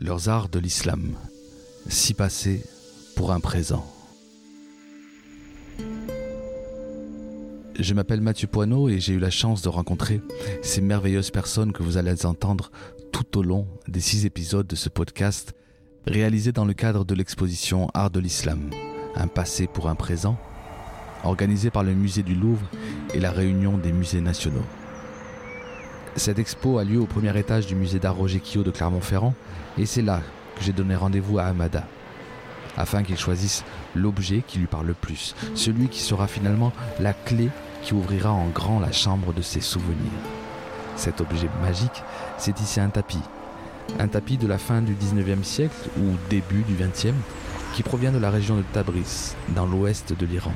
leurs arts de l'islam, si passé pour un présent. Je m'appelle Mathieu Poineau et j'ai eu la chance de rencontrer ces merveilleuses personnes que vous allez entendre tout au long des six épisodes de ce podcast réalisé dans le cadre de l'exposition Art de l'Islam, un passé pour un présent, organisé par le musée du Louvre et la réunion des musées nationaux. Cette expo a lieu au premier étage du musée d'art Roger Quillot de Clermont-Ferrand et c'est là que j'ai donné rendez-vous à Amada, afin qu'il choisisse l'objet qui lui parle le plus, celui qui sera finalement la clé qui ouvrira en grand la chambre de ses souvenirs. Cet objet magique, c'est ici un tapis. Un tapis de la fin du 19e siècle ou début du 20e, qui provient de la région de Tabriz, dans l'ouest de l'Iran.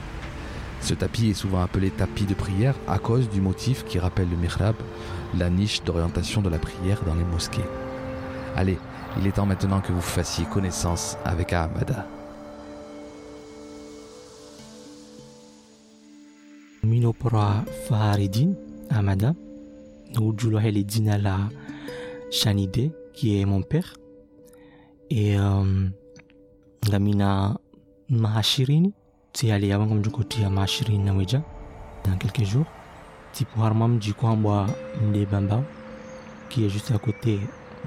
Ce tapis est souvent appelé tapis de prière à cause du motif qui rappelle le mihrab, la niche d'orientation de la prière dans les mosquées. Allez, il est temps maintenant que vous fassiez connaissance avec Ahmada. Minopora Faharidin Ahmada, la Chanide, qui est mon père, et euh, la mina Mahashirini, c'est allé avant comme du côté à Mahashirini dans quelques jours. Tipo Harmam du Kwamba Bamba, qui est juste à côté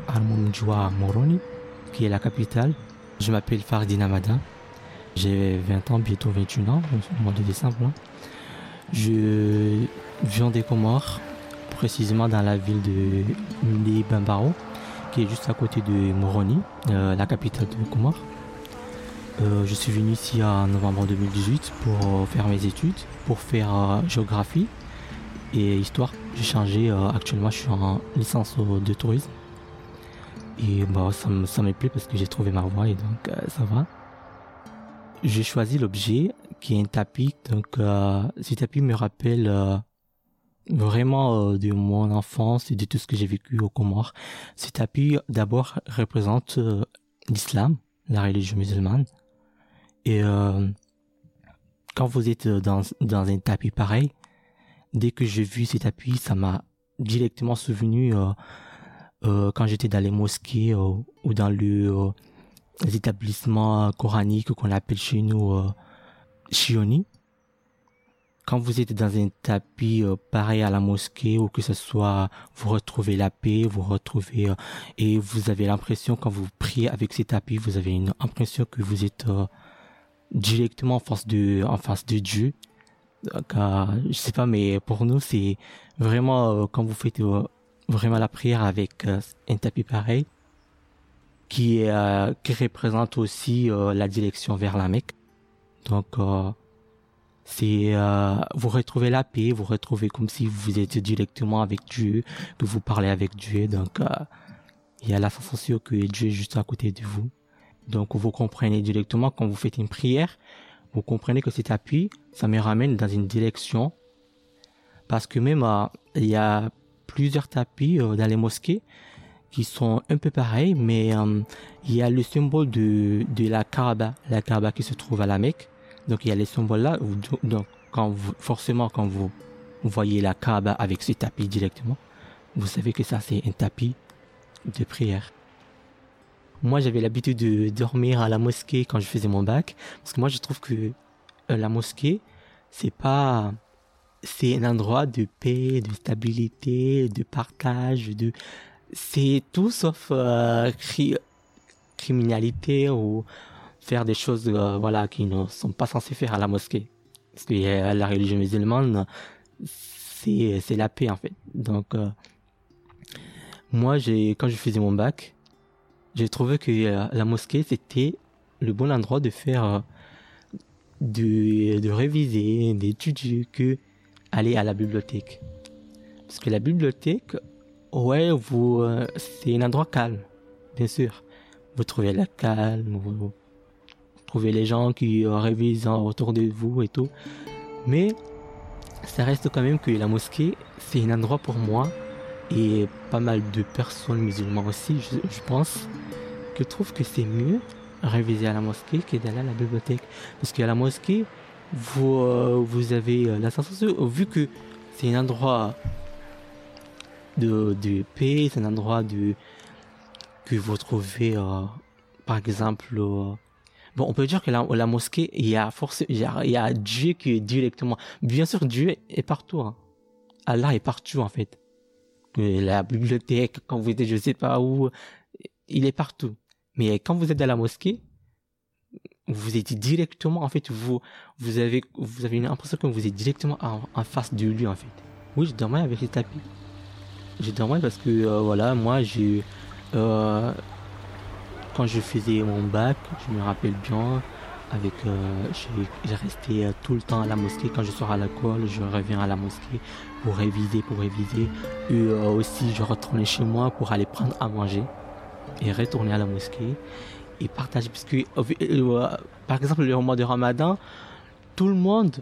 Harmam Jua Moroni, qui est la capitale. Je m'appelle Fardin Amada. J'ai 20 ans, bientôt 21 ans, au mois de décembre. Là. Je viens des Comores, précisément dans la ville de Bambao, qui est juste à côté de Moroni, euh, la capitale de Comores. Euh, je suis venu ici en novembre 2018 pour faire mes études, pour faire euh, géographie et histoire. J'ai changé, euh, actuellement je suis en licence de tourisme. Et bah, ça, me, ça me plaît parce que j'ai trouvé ma voie et donc euh, ça va. J'ai choisi l'objet qui est un tapis. Donc euh, ce tapis me rappelle vraiment de mon enfance et de tout ce que j'ai vécu au Comores. Ce tapis d'abord représente l'islam, la religion musulmane. Et quand vous êtes dans, dans un tapis pareil, dès que j'ai vu cet appui, ça m'a directement souvenu euh, euh, quand j'étais dans les mosquées euh, ou dans le, les établissements coraniques qu'on appelle chez nous shioni. Quand vous êtes dans un tapis pareil à la mosquée ou que ce soit vous retrouvez la paix, vous retrouvez et vous avez l'impression quand vous priez avec ces tapis, vous avez une impression que vous êtes directement en face de en face de Dieu donc, euh, je sais pas, mais pour nous, c'est vraiment euh, quand vous faites euh, vraiment la prière avec un tapis pareil, qui qui représente aussi la direction vers la Mecque. Donc, c'est vous retrouvez la paix, vous retrouvez comme si vous étiez directement avec Dieu, que vous parlez avec Dieu. Donc, il y a la sensation que Dieu est juste à côté de vous. Donc, vous comprenez directement quand vous faites une prière vous comprenez que cet appui, ça me ramène dans une direction. Parce que même, euh, il y a plusieurs tapis euh, dans les mosquées qui sont un peu pareils, mais euh, il y a le symbole de, la Kaaba, la Kaaba qui se trouve à la Mecque. Donc il y a les symboles là. Donc quand vous, forcément quand vous voyez la Kaaba avec ce tapis directement, vous savez que ça c'est un tapis de prière. Moi, j'avais l'habitude de dormir à la mosquée quand je faisais mon bac, parce que moi, je trouve que euh, la mosquée, c'est pas, c'est un endroit de paix, de stabilité, de partage, de, c'est tout sauf euh, criminalité ou faire des choses, euh, voilà, qui ne sont pas censées faire à la mosquée, parce que la religion musulmane, c'est c'est la paix en fait. Donc moi, j'ai quand je faisais mon bac j'ai trouvé que euh, la mosquée, c'était le bon endroit de faire, euh, de, de réviser, d'étudier, que aller à la bibliothèque. Parce que la bibliothèque, ouais, vous, euh, c'est un endroit calme, bien sûr. Vous trouvez la calme, vous, trouvez les gens qui révisent autour de vous et tout. Mais ça reste quand même que la mosquée, c'est un endroit pour moi et pas mal de personnes musulmanes aussi, je, pense, que trouvent que c'est mieux réviser à la mosquée que d'aller à la bibliothèque. Parce qu'à la mosquée, vous, euh, vous avez euh, la sensation, vu que c'est un endroit de, de paix, c'est un endroit de, que vous trouvez, euh, par exemple, euh, bon, on peut dire que la, la mosquée, il y a force, il y a, Dieu qui est directement. Bien sûr, Dieu est partout. Hein. Allah est partout en fait. La bibliothèque, quand vous êtes, je sais pas où, il est partout. Mais quand vous êtes dans la mosquée, vous êtes directement, en fait, vous, vous avez, vous avez une impression que vous êtes directement en, face de lui, en fait. Oui, je dormais avec les tapis. Je dormais parce que, euh, voilà, moi, j'ai, euh, quand je faisais mon bac, je me rappelle bien, avec, euh, j'ai- resté euh, tout le temps à la mosquée. Quand je sors à l'école, je reviens à la mosquée pour réviser, pour réviser. Et aussi, je retournais chez moi pour aller prendre à manger et retourner à la mosquée et partager. Parce que, euh, euh, par exemple, le mois de Ramadan, tout le monde,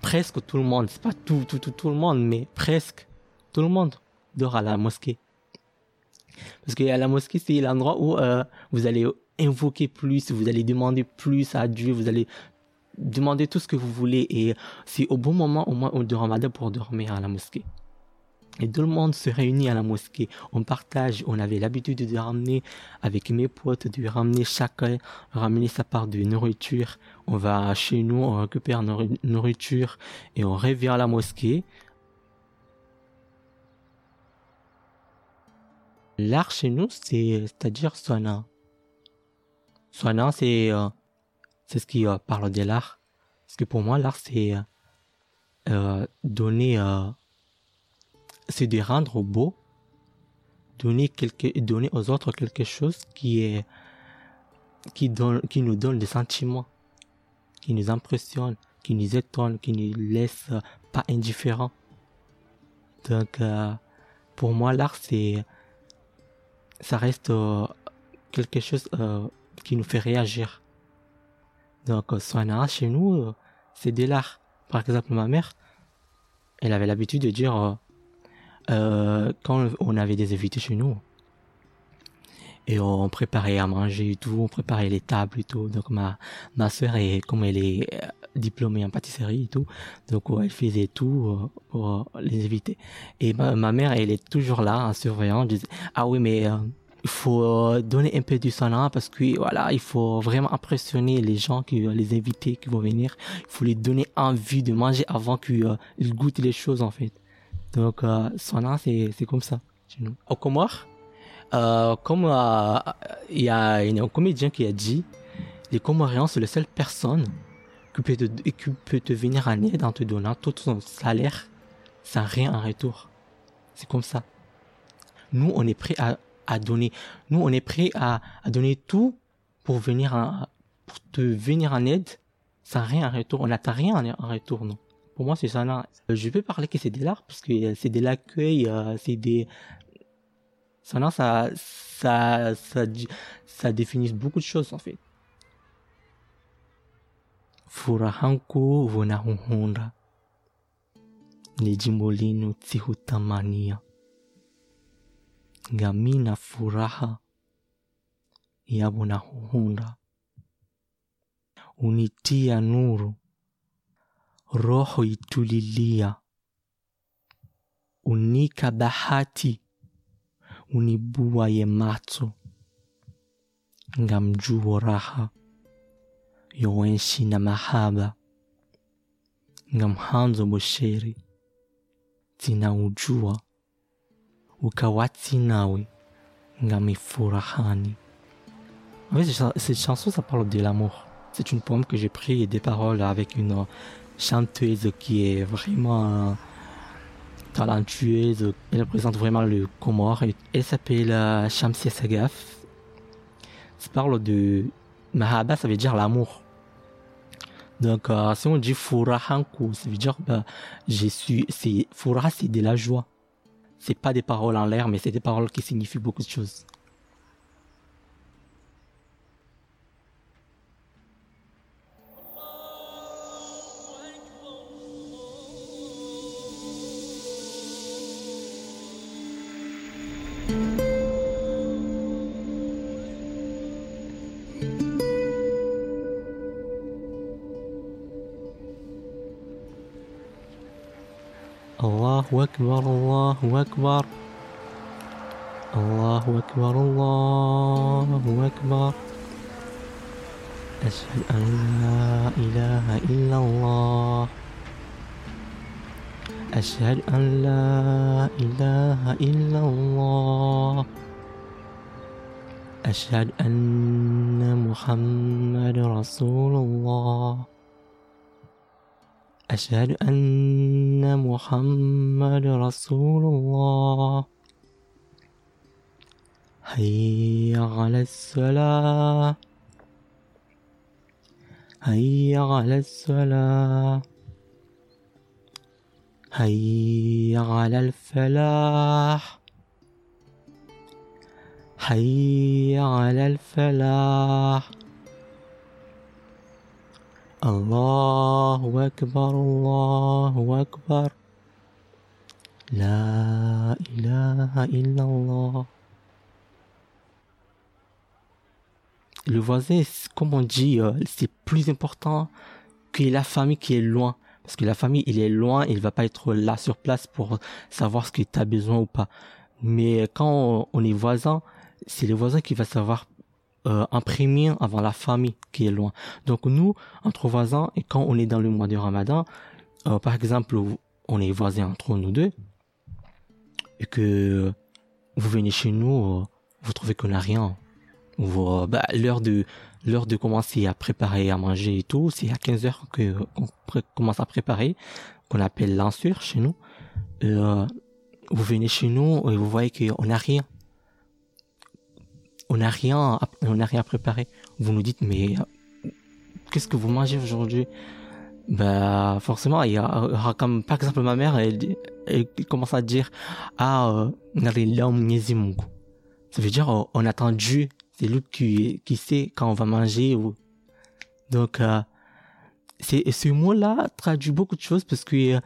presque tout le monde, c'est pas tout, tout, tout, tout le monde, mais presque tout le monde dort à la mosquée. Parce que à la mosquée, c'est l'endroit où euh, vous allez invoquer plus, vous allez demander plus à Dieu, vous allez demander tout ce que vous voulez. Et c'est au bon moment, au mois de Ramadan, pour dormir à la mosquée. Et tout le monde se réunit à la mosquée. On partage. On avait l'habitude de ramener avec mes potes, de ramener chacun, ramener sa part de nourriture. On va chez nous, on récupère notre nourriture et on revient à la mosquée. L'art chez nous, c'est, c'est-à-dire Swana. Swana, c'est, euh, c'est ce qui euh, parle de l'art. Parce que pour moi, l'art, c'est euh, donner, euh, c'est de rendre beau, donner quelque, donner aux autres quelque chose qui est, qui donne, qui nous donne des sentiments, qui nous impressionne, qui nous étonne, qui nous laisse pas indifférents. Donc, euh, pour moi, l'art, c'est, ça reste euh, quelque chose euh, qui nous fait réagir. Donc, euh, Swana, chez nous, c'est de l'art. Par exemple, ma mère, elle avait l'habitude de dire, euh, quand on avait des invités chez nous, et on préparait à manger et tout, on préparait les tables et tout. Donc, ma, ma soeur, est, comme elle est euh, diplômée en pâtisserie et tout, donc elle faisait tout euh, pour euh, les invités. Et ma, mère, elle est toujours là, en surveillant, disait, ah oui, mais il faut donner un peu du sang parce que voilà, il faut vraiment impressionner les gens, qui, les invités qui vont venir. Il faut les donner envie de manger avant qu'ils ils goûtent les choses en fait. Donc euh, sang c'est comme ça chez nous. Au Comores, euh, comme euh, il y a un comédien qui a dit, les Comoriens c'est la seule personne qui peut te, qui peut te venir en aide en te donnant tout son salaire sans rien en retour. C'est comme ça. Nous, on est prêt à, à donner. Nous, on est prêt à, à donner tout pour venir en, pour te venir en aide sans rien en retour. On n'attend rien en, en retour, non. Pour moi, c'est ça. non. Je peux parler que c'est de l'art parce que euh, c'est de l'accueil, euh, c'est des, ça, ça, ça, ça, ça définit beaucoup de choses, en fait. Furahanku vunahuhunda. Ni jimbo linu tsihutamania. Ngamina furaha ya vunahuhunda. Unitia nuru. Roho itulilia. Unika bahati. Unibua ye macho. Ngamjuo raha. yowenshi na mahaba ngamhanzo bosheri tinaujua ukawati nawe ngamifurahani En fait, cette cha- cette chanson, ça parle de l'amour. C'est une poème que j'ai pris des paroles avec une chanteuse qui est vraiment euh, talentueuse. Elle représente vraiment le Comore. Elle s'appelle euh, Shamsia Sagaf. Ça parle de Mahaba, ça veut dire l'amour. Donc, euh, si on dit Furahanku, ça veut dire, bah, j'ai su, c'est, Fura, c'est de la joie. C'est pas des paroles en l'air, mais c'est des paroles qui signifient beaucoup de choses. Allahu Akbar, Allahu Akbar. الله أكبر الله أكبر. أشهد أن لا إله إلا الله. أشهد أن لا إله إلا الله. أشهد أن محمد رسول الله. أشهد أن محمد رسول الله. هيا على الصلاة. هيا على الصلاة. هيا على الفلاح. هيا على الفلاح. الله أكبر الله أكبر لا إله إلا الله Le voisin, comme on dit, euh, c'est plus important que la famille qui est loin. Parce que la famille, il est loin, il va pas être là sur place pour savoir ce que tu as besoin ou pas. Mais quand on est voisin, c'est le voisin qui va savoir euh, imprimer avant la famille qui est loin. Donc nous, entre voisins, et quand on est dans le mois de Ramadan, euh, par exemple, on est voisins entre nous deux, et que vous venez chez nous, euh, vous trouvez qu'on n'a rien, ou bah, l'heure de l'heure de commencer à préparer à manger et tout, c'est à 15 heures que qu'on commence à préparer, qu'on appelle l'insur chez nous. Euh, vous venez chez nous et vous voyez qu'on n'a rien. On n'a rien, on n'a rien à préparer. Vous nous dites, mais qu'est-ce que vous mangez aujourd'hui? Bah forcément, il y a comme par exemple ma mère, elle, elle commence à dire ah euh, ça veut dire on a attendu c'est lui qui, qui sait quand on va manger. Ou... Donc, euh, c'est, ce mot-là traduit beaucoup de choses parce que euh,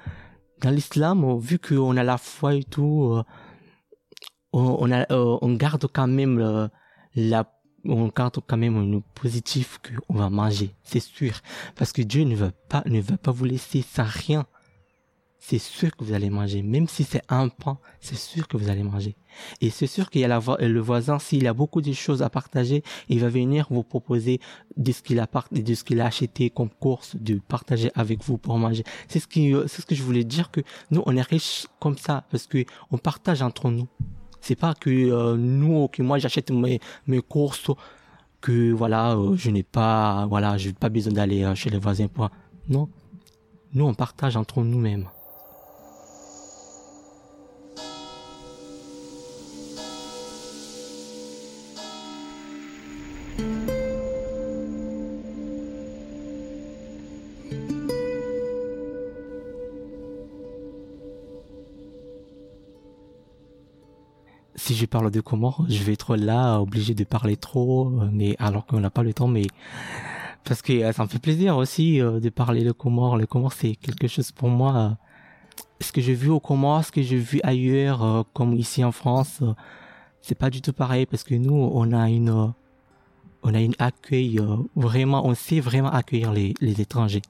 dans l'islam, vu qu'on a la foi et tout, euh, on, a, on garde quand même la on garde quand même une positif qu'on va manger, c'est sûr, parce que Dieu ne veut pas ne veut pas vous laisser sans rien c'est sûr que vous allez manger. Même si c'est un pain, c'est sûr que vous allez manger. Et c'est sûr qu'il y a le voisin, s'il a beaucoup de choses à partager, il va venir vous proposer de ce qu'il a, de ce qu'il a acheté comme course, de partager avec vous pour manger. C'est ce qui, c'est ce que je voulais dire que nous, on est riches comme ça, parce que on partage entre nous. C'est pas que euh, nous, que moi j'achète mes, mes courses, que voilà, euh, je n'ai pas, voilà, j'ai pas besoin d'aller euh, chez les voisins pour. Non. Nous, on partage entre nous-mêmes. Je parle de comment, je vais être là obligé de parler trop, mais alors qu'on n'a pas le temps, mais parce que euh, ça me fait plaisir aussi euh, de parler de Comores. Le Comores c'est quelque chose pour moi. Euh, ce que j'ai vu au Comores, ce que j'ai vu ailleurs, comme ici en France, c'est pas du tout pareil parce que nous on a une on a une accueil vraiment, on sait vraiment accueillir les, les étrangers.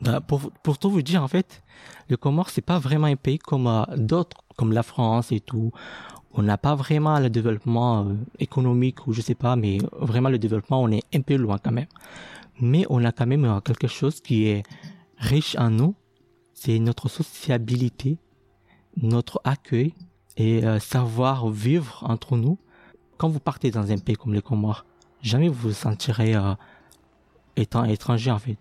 Bah, pour, pour tout vous dire en fait, le Comores c'est pas vraiment un pays comme d'autres, comme la France et tout on n'a pas vraiment le développement euh, économique ou je sais pas, mais vraiment le développement, on est un peu loin quand même. Mais on a quand même euh, quelque chose qui est riche en nous, c'est notre sociabilité, notre accueil et euh, savoir vivre entre nous. Quand vous partez dans un pays comme les Comores, jamais vous vous sentirez étant étranger en fait.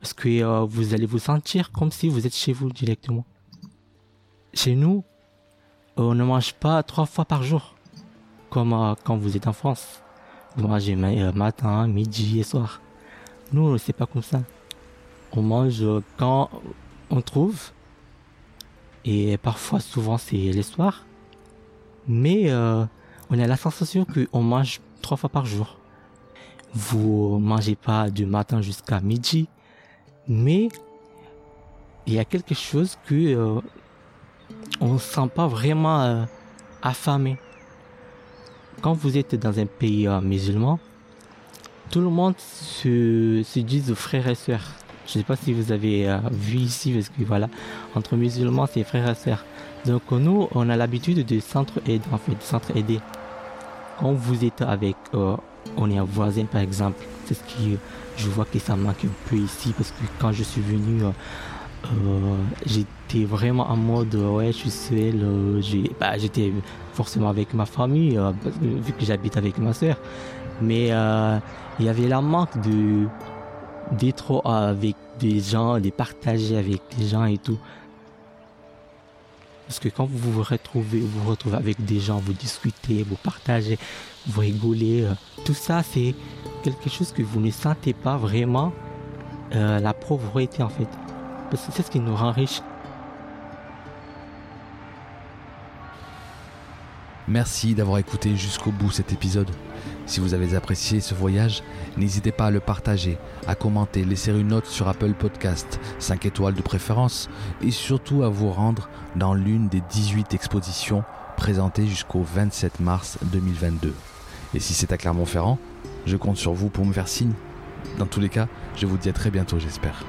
Parce que vous allez vous sentir comme si vous êtes chez vous directement. Chez nous, on ne mange pas trois fois par jour, comme euh, quand vous êtes en France. Vous mangez euh, matin, midi et soir. Nous, c'est pas comme ça. On mange quand on trouve. Et parfois, souvent, c'est les soirs. Mais euh, on a la sensation qu'on mange trois fois par jour. Vous mangez pas du matin jusqu'à midi. Mais il y a quelque chose que on ne se sent pas vraiment euh, affamé. Quand vous êtes dans un pays euh, musulman, tout le monde se, se dit frères et sœurs. Je ne sais pas si vous avez euh, vu ici, parce que voilà, entre musulmans, c'est frères et sœurs. Donc nous, on a l'habitude de s'entraider, en fait, de s'entraider. Quand vous êtes avec, euh, on est un voisin par exemple, c'est ce qui, je vois que ça manque un peu ici parce que quand je suis venu, euh, j'étais vraiment en mode, ouais, je suis seul, j'ai, bah, j'étais forcément avec ma famille, vu que j'habite avec ma soeur. Mais il y avait la manque de, d'être avec des gens, de partager avec des gens et tout. Parce que quand vous vous retrouvez, vous, vous retrouvez avec des gens, vous discutez, vous partagez, vous rigolez, euh, tout ça c'est quelque chose que vous ne sentez pas vraiment euh, la pauvreté en fait. Parce que c'est ce qui nous rend riches. Merci d'avoir écouté jusqu'au bout cet épisode. Si vous avez apprécié ce voyage, n'hésitez pas à le partager, à commenter, laisser une note sur Apple Podcast, 5 étoiles de préférence, et surtout à vous rendre dans l'une des 18 expositions présentées jusqu'au 27 mars 2022. Et si c'est à Clermont-Ferrand, je compte sur vous pour me faire signe. Dans tous les cas, je vous dis à très bientôt, j'espère.